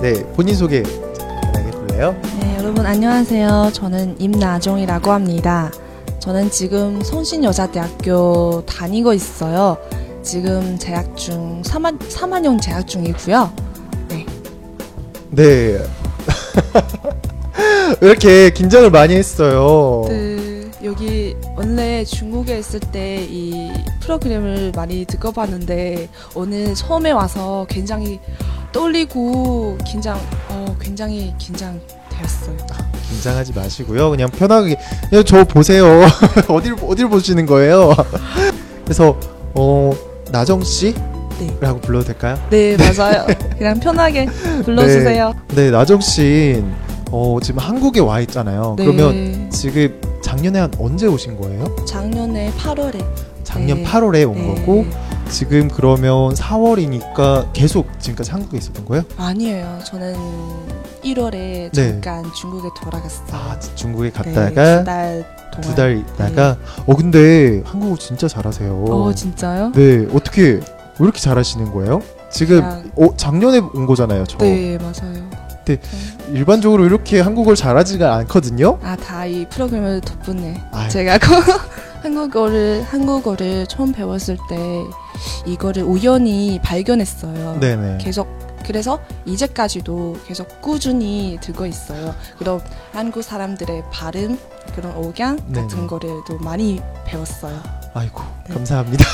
네, 본인 소개 간단하게 해볼래요? 네, 여러분 안녕하세요. 저는 임나정이라고 합니다. 저는 지금 성신여자대학교 다니고 있어요. 지금 재학 중 3학, 3학년 재학 중이고요. 네. 네. 왜 이렇게 긴장을 많이 했어요? 네, 여기 원래 중국에 있을 때 이 프로그램을 많이 듣고 봤는데 오늘 처음에 와서 굉장히 떨리고 긴장, 어, 굉장히 긴장되었어요. 긴장하지 마시고요. 그냥 편하게 그냥 저 보세요. 어딜 어딜 보시는 거예요? 그래서 어 나정 씨라고 네. 불러도 될까요? 네, 맞아요. 그냥 편하게 불러주세요. 네, 나정 씨. 어, 지금 한국에 와 있잖아요. 네. 그러면 지금 작년에 한 언제 오신 거예요? 작년에 8월에 작년 네. 8월에 온 네. 거고 지금 그러면 4월이니까 계속 지금까지 한국에 있었던 거예요? 아니에요. 저는 1월에 잠깐 중국에 돌아갔어요. 네. 아 중국에 네, 갔다가 두달 동안. 두달 있다가 어 근데 한국어 진짜 잘하세요. 어 진짜요? 네 어떻게 왜 이렇게 잘하시는 거예요? 지금 그냥- 어 작년에 온 거잖아요. 저 네 맞아요. 일반적으로 이렇게 한국어를 잘하지가 않거든요. 아 다 이 프로그램을 덕분에 아유. 제가 그 한국어를 한국어를 처음 배웠을 때 이거를 우연히 발견했어요. 네네. 계속 그래서 이제까지도 계속 꾸준히 듣고 있어요. 그럼 한국 사람들의 발음 그런 억양 네네. 같은 거를 또 많이 배웠어요. 아이고 네. 감사합니다.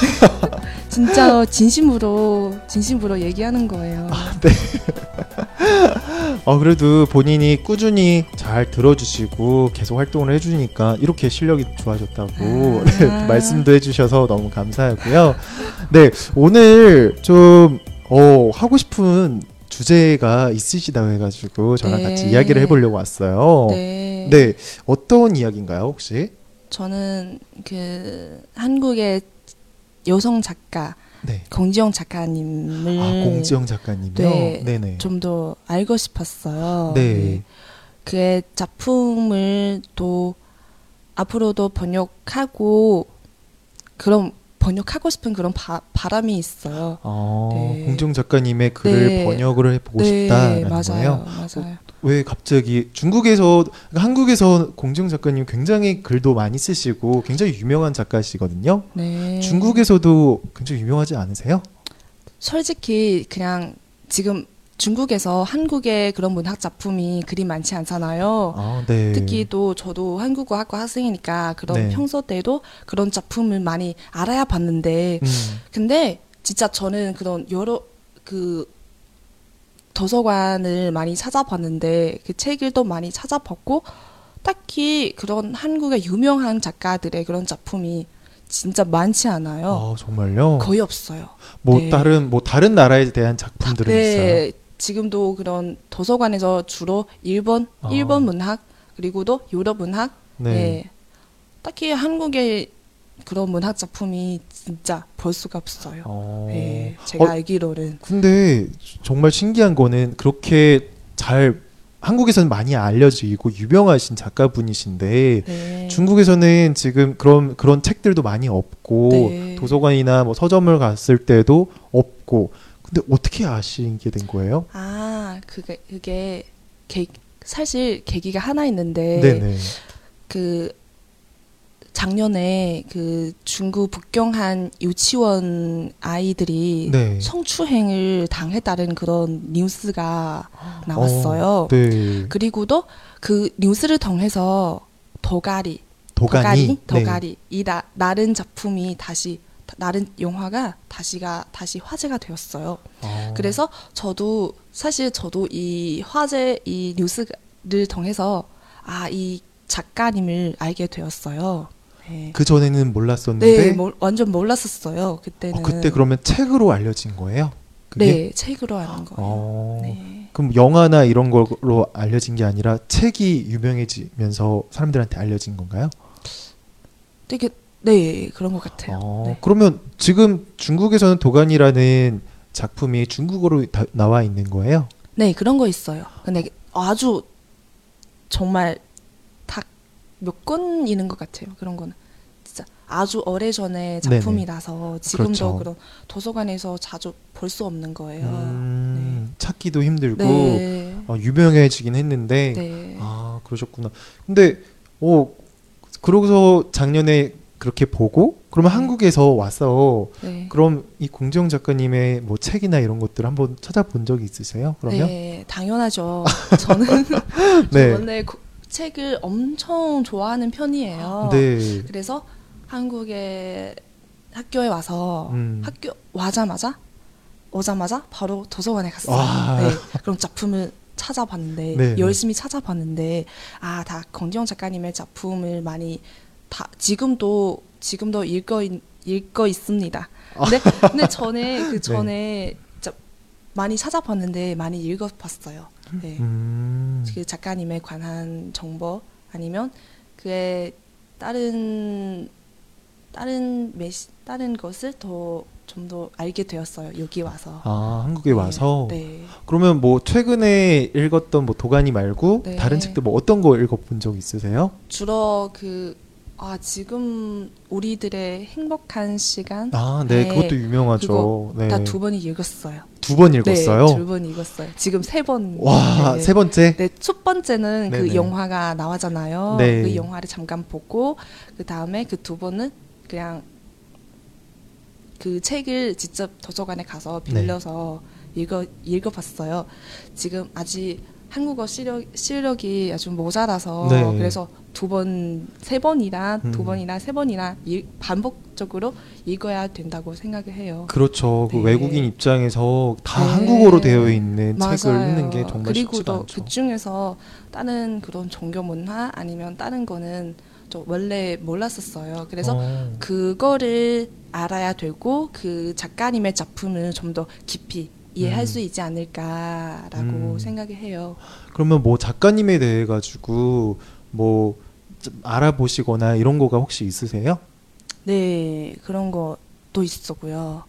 진짜 진심으로 진심으로 얘기하는 거예요. 어 그래도 본인이 꾸준히 잘 들어주시고 계속 활동을 해주니까 이렇게 실력이 좋아졌다고 아. 네, 말씀도 해주셔서 너무 감사하고요. 네 오늘 좀 어, 하고 싶은 주제가 있으시다고 해가지고 저랑 네. 같이 이야기를 해보려고 왔어요. 네. 네 어떤 이야기인가요 혹시? 저는 그 한국의 여성 작가 네. 공지영 작가님을 아 공지영 작가님이요. 네. 좀 더 알고 싶었어요. 네. 그의 작품을 또 앞으로도 번역하고 그런 번역하고 싶은 그런 바, 바람이 있어요. 어, 네. 공지영 작가님의 글을 네. 번역을 해보고 네, 싶다라는 맞아요, 거예요. 맞아요. 왜 갑자기 중국에서 그러니까 한국에서 공지영 작가님 굉장히 글도 많이 쓰시고 굉장히 유명한 작가시거든요. 네. 중국에서도 굉장히 유명하지 않으세요? 솔직히 그냥 지금 중국에서 한국의 그런 문학 작품이 그리 많지 않잖아요. 아, 네. 특히 또 저도 한국어 학과 학생이니까 그런 네. 평소 때도 그런 작품을 많이 알아야 봤는데 음, 근데 진짜 저는 그런 여러 그 도서관을 많이 찾아봤는데 그 책을도 많이 찾아봤고 딱히 그런 한국의 유명한 작가들의 그런 작품이 진짜 많지 않아요. 아, 정말요? 거의 없어요. 뭐 네. 다른 뭐 다른 나라에 대한 작품들은 있어요. 네, 지금도 그런 도서관에서 주로 일본 아. 일본 문학 그리고도 유럽 문학 네. 네. 딱히 한국의 그런 문학 작품이 진짜 볼 수가 없어요. 어. 네, 제가 어, 알기로는 근데 정말 신기한 거는 그렇게 잘 한국에서는 많이 알려지고 유명하신 작가분이신데 네. 중국에서는 지금 그런 그런 책들도 많이 없고 네. 도서관이나 뭐 서점을 갔을 때도 없고 근데 어떻게 아시게 된 거예요? 아 그게 그게 계, 사실 계기가 하나 있는데 네네. 그 작년에 그 중국 북경한 유치원 아이들이 네. 성추행을 당했다는 그런 뉴스가 나왔어요. 어, 네. 그리고도 그 뉴스를 통해서 도가리, 도가니. 네. 도가리 이 나, 나른 작품이 다시 나른 영화가 다시가 다시 화제가 되었어요. 어. 그래서 저도 사실 저도 이 화제 이 뉴스를 통해서 아 이 작가님을 알게 되었어요. 네. 그 전에는 몰랐었는데 네, 모- 완전 몰랐었어요. 그때는. 어, 그때 그러면 책으로 알려진 거예요? 그게? 네, 책으로 하는 거예요. 어. 네. 그럼 영화나 이런 걸로 알려진 게 아니라 책이 유명해지면서 사람들한테 알려진 건가요? 되게 네 그런 것 같아요. 어, 네. 그러면 지금 중국에서는 도가니라는 작품이 중국어로 다, 나와 있는 거예요? 네 그런 거 있어요. 근데 아주 정말 다 몇권 있는 것 같아요. 그런 거는 진짜 아주 오래 전에 작품이라서 지금도 그렇죠. 그런 도서관에서 자주 볼 수 없는 거예요. 음, 찾기도 힘들고 네. 어, 유명해지긴 했는데 네. 아 그러셨구나. 근데 어 그러고서 작년에 그렇게 보고 그러면 네. 한국에서 와서 네. 그럼 이 공정 작가님의 뭐 책이나 이런 것들 한번 찾아본 적이 있으세요? 그러면 네, 당연하죠. 저는 네. 저 원래 고- 책을 엄청 좋아하는 편이에요. 네. 그래서 한국에 학교에 와서 음. 학교 와자마자 오자마자 바로 도서관에 갔어요. 와. 네, 그럼 작품을 찾아봤는데 네, 네. 열심히 찾아봤는데 아 다 권지영 작가님의 작품을 많이 다 지금도 지금도 읽어 있- 읽고 있습니다. 근데 근데 전에 그 전에 진짜 많이 찾아봤는데 많이 읽어봤어요. 네. 음. 그 작가님에 관한 정보 아니면 그의 다른 다른 메시 다른 것을 더 좀 더 알게 되었어요. 여기 와서. 아 한국에 네, 와서 네. 그러면 뭐 최근에 읽었던 뭐 도가니 말고 네. 다른 책들 뭐 어떤 거 읽어본 적 있으세요? 주로 그 아 지금 우리들의 행복한 시간 아, 네, 네. 그것도 유명하죠. 그거 네. 다두 번이 읽었어요. 두 번 읽었어요. 네, 두 번 읽었어요. 지금 세 번. 와, 네. 세 번째. 네, 첫 번째는 네네. 그 영화가 나왔잖아요. 네. 그 영화를 잠깐 보고 그 다음에 그 두 번은 그냥 그 책을 직접 도서관에 가서 네. 빌려서 읽어 읽어봤어요. 지금 아직 한국어 실력 실력이 아주 모자라서 네. 그래서 두 번, 세 번이나 두 음. 번이나 세 번이나 일- 반복 적으로 읽어야 된다고 생각을 해요. 그렇죠. 그 네. 외국인 입장에서 다 네. 한국어로 되어 있는 책을 맞아요. 읽는 게 정말 그리고 쉽지가 또 않죠. 그 중에서 다른 그런 종교 문화 아니면 다른 거는 저 원래 몰랐었어요. 그래서 어. 그거를 알아야 되고 그 작가님의 작품을 좀 더 깊이 이해할 음. 수 있지 않을까라고 음. 생각을 해요. 그러면 뭐 작가님에 대해 가지고 뭐좀 알아보시거나 이런 거가 혹시 있으세요? 네, 그런 것도 있었고요.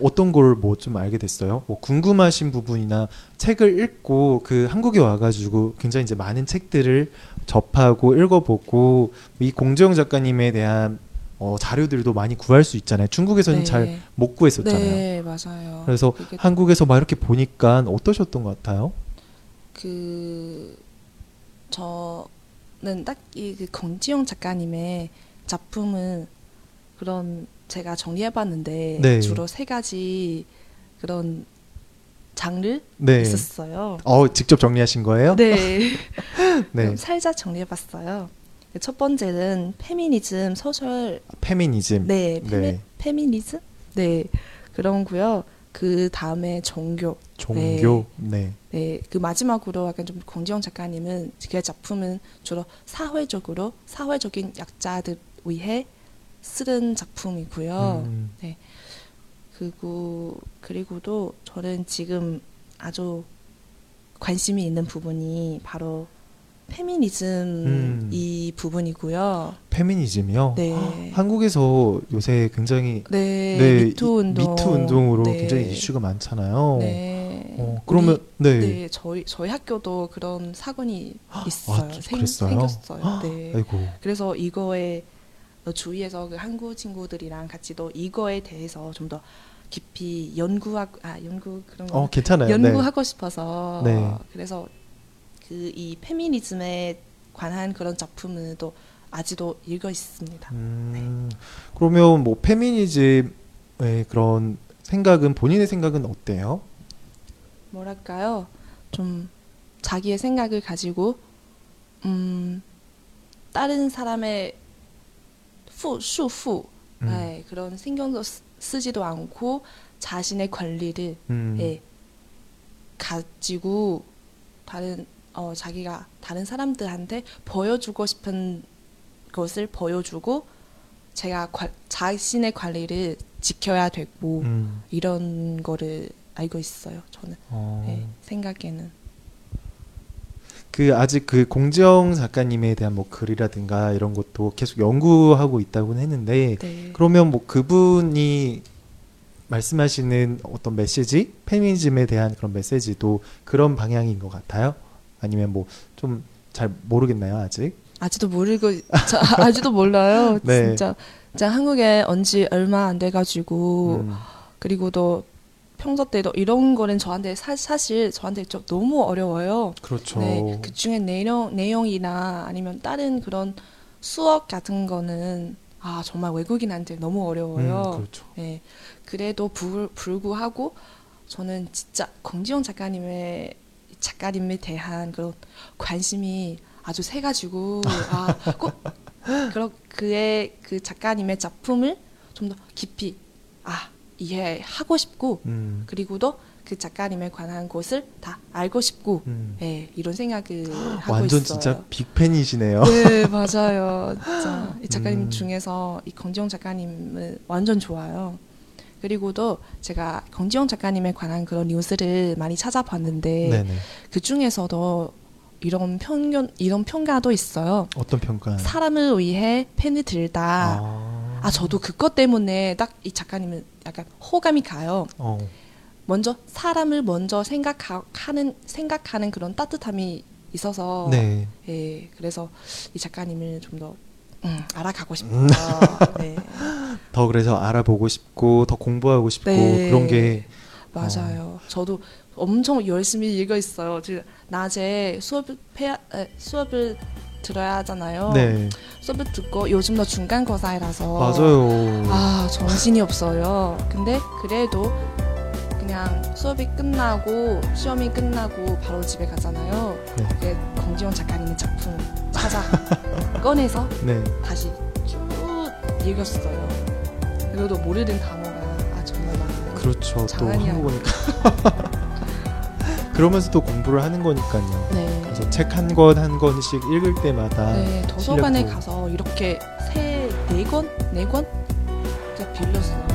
어떤 걸 뭐 좀 알게 됐어요? 뭐 궁금하신 부분이나 책을 읽고 그 한국에 와가지고 굉장히 이제 많은 책들을 접하고 읽어보고 이 공정 작가님에 대한 어, 자료들도 많이 구할 수 있잖아요. 중국에서는 네. 잘못 구했었잖아요. 네, 맞아요. 그래서 한국에서 막 이렇게 보니까 어떠셨던 것 같아요? 그 저는 딱 이 그 권지영 작가님의 작품은 그런 제가 정리해봤는데 네. 주로 세 가지 그런 장르 네. 있었어요. 어, 직접 정리하신 거예요? 네. 네. 살짝 정리해봤어요. 첫 번째는 페미니즘 소설 페미니즘. 네, 페미, 네. 페미니즘 네 그런고요. 그 다음에 종교 종교. 네. 네, 그 마지막으로 약간 좀 권지영 작가님은 그 작품은 주로 사회적으로 사회적인 약자들 위해 쓰는 작품이고요. 음, 그리고 그리고도 저는 지금 아주 관심이 있는 부분이 바로 페미니즘 음. 이 부분이고요. 페미니즘이요. 네. 한국에서 요새 굉장히 네, 네, 미투 운동, 운동으로 네. 굉장히 이슈가 많잖아요. 네. 어, 그러면 우리- 네. 네, 저희 저희 학교도 그런 사건이 있어요. 좀 생? 생겼어요. 네. 아이고. 그래서 이거에 어, 주위에서 그 한국 친구들이랑 같이 또 이거에 대해서 좀 더 깊이 연구하고 아 연구 그런 거 어, 괜찮아요. 연구하고 싶어서 네. 그래서 그 이 페미니즘에 관한 그런 작품은 또 아직도 읽어 있습니다. 네. 음, 그러면 뭐 페미니즘의 그런 생각은 본인의 생각은 어때요? 뭐랄까요? 좀 자기의 생각을 가지고 음 다른 사람의 후 수후 음. 네, 그런 신경도 쓰- 쓰지도 않고 자신의 권리를 음. 예, 가지고 다른 어 자기가 다른 사람들한테 보여주고 싶은 것을 보여주고 제가 관- 자신의 관리를 지켜야 되고 음. 이런 거를 알고 있어요. 저는 어. 네, 생각에는 그 아직 그 공지영 작가님에 대한 뭐 글이라든가 이런 것도 계속 연구하고 있다고는 했는데 네. 그러면 뭐 그분이 말씀하시는 어떤 메시지, 페미니즘에 대한 그런 메시지도 그런 방향인 것 같아요? 아니면 뭐 좀 잘 모르겠나요 아직? 아직도 모르고 저, 아직도 몰라요. 네. 진짜 진짜 한국에 온지 얼마 안 돼가지고 음, 그리고 또 평소 때도 이런 거는 저한테 사, 사실 저한테 좀 너무 어려워요. 그렇죠. 네, 그 중에 내용 내용이나 아니면 다른 그런 수업 같은 거는 아 정말 외국인한테 너무 어려워요. 음, 그렇죠. 네, 그래도 불, 불구하고 저는 진짜 공지영 작가님의 작가님에 대한 그런 관심이 아주 세 가지고 아꼭 그런 그의 그 작가님의 작품을 좀 더 깊이 아 이해하고 싶고 음, 그리고도 그 작가님에 관한 것을 다 알고 싶고 음. 예, 이런 생각을 하고 완전 있어요. 진짜 빅팬이시네요. 네 맞아요. 진짜 이 작가님 음. 중에서 이 권지영 작가님을 완전 좋아요. 그리고도 제가 권지영 작가님에 관한 그런 뉴스를 많이 찾아봤는데 네네. 그 중에서도 이런 편견 이런 평가도 있어요. 어떤 평가? 사람을 위해 펜을 들다. 아, 아 저도 그것 때문에 딱 이 작가님은 약간 호감이 가요. 어, 먼저 사람을 먼저 생각하는 생각하는 그런 따뜻함이 있어서 네. 예 그래서 이 작가님을 좀더 음, 알아가고 싶어요. 음. 네 더 그래서 알아보고 싶고 더 공부하고 싶고 네. 그런 게 맞아요. 저도 엄청 열심히 읽어 있어요. 저 낮에 수업을 에, 수업을 들어야 하잖아요. 네. 수업을 듣고 요즘도 중간고사이라서 맞아요. 아 정신이 없어요. 근데 그래도 그냥 수업이 끝나고 시험이 끝나고 바로 집에 가잖아요. 네. 그게 권지원 작가님의 작품 찾아 꺼내서 네. 다시 쭉 읽었어요. 그래도 모르는 단어가 아 정말 많아요. 그렇죠. 또 한국어니까. 그러면서 또 공부를 하는 거니까요. 네. 그래서 책 한 권 한 권씩 읽을 때마다 네, 도서관에 실력도- 가서 이렇게 세 네 권, 네 권? 빌렸어요.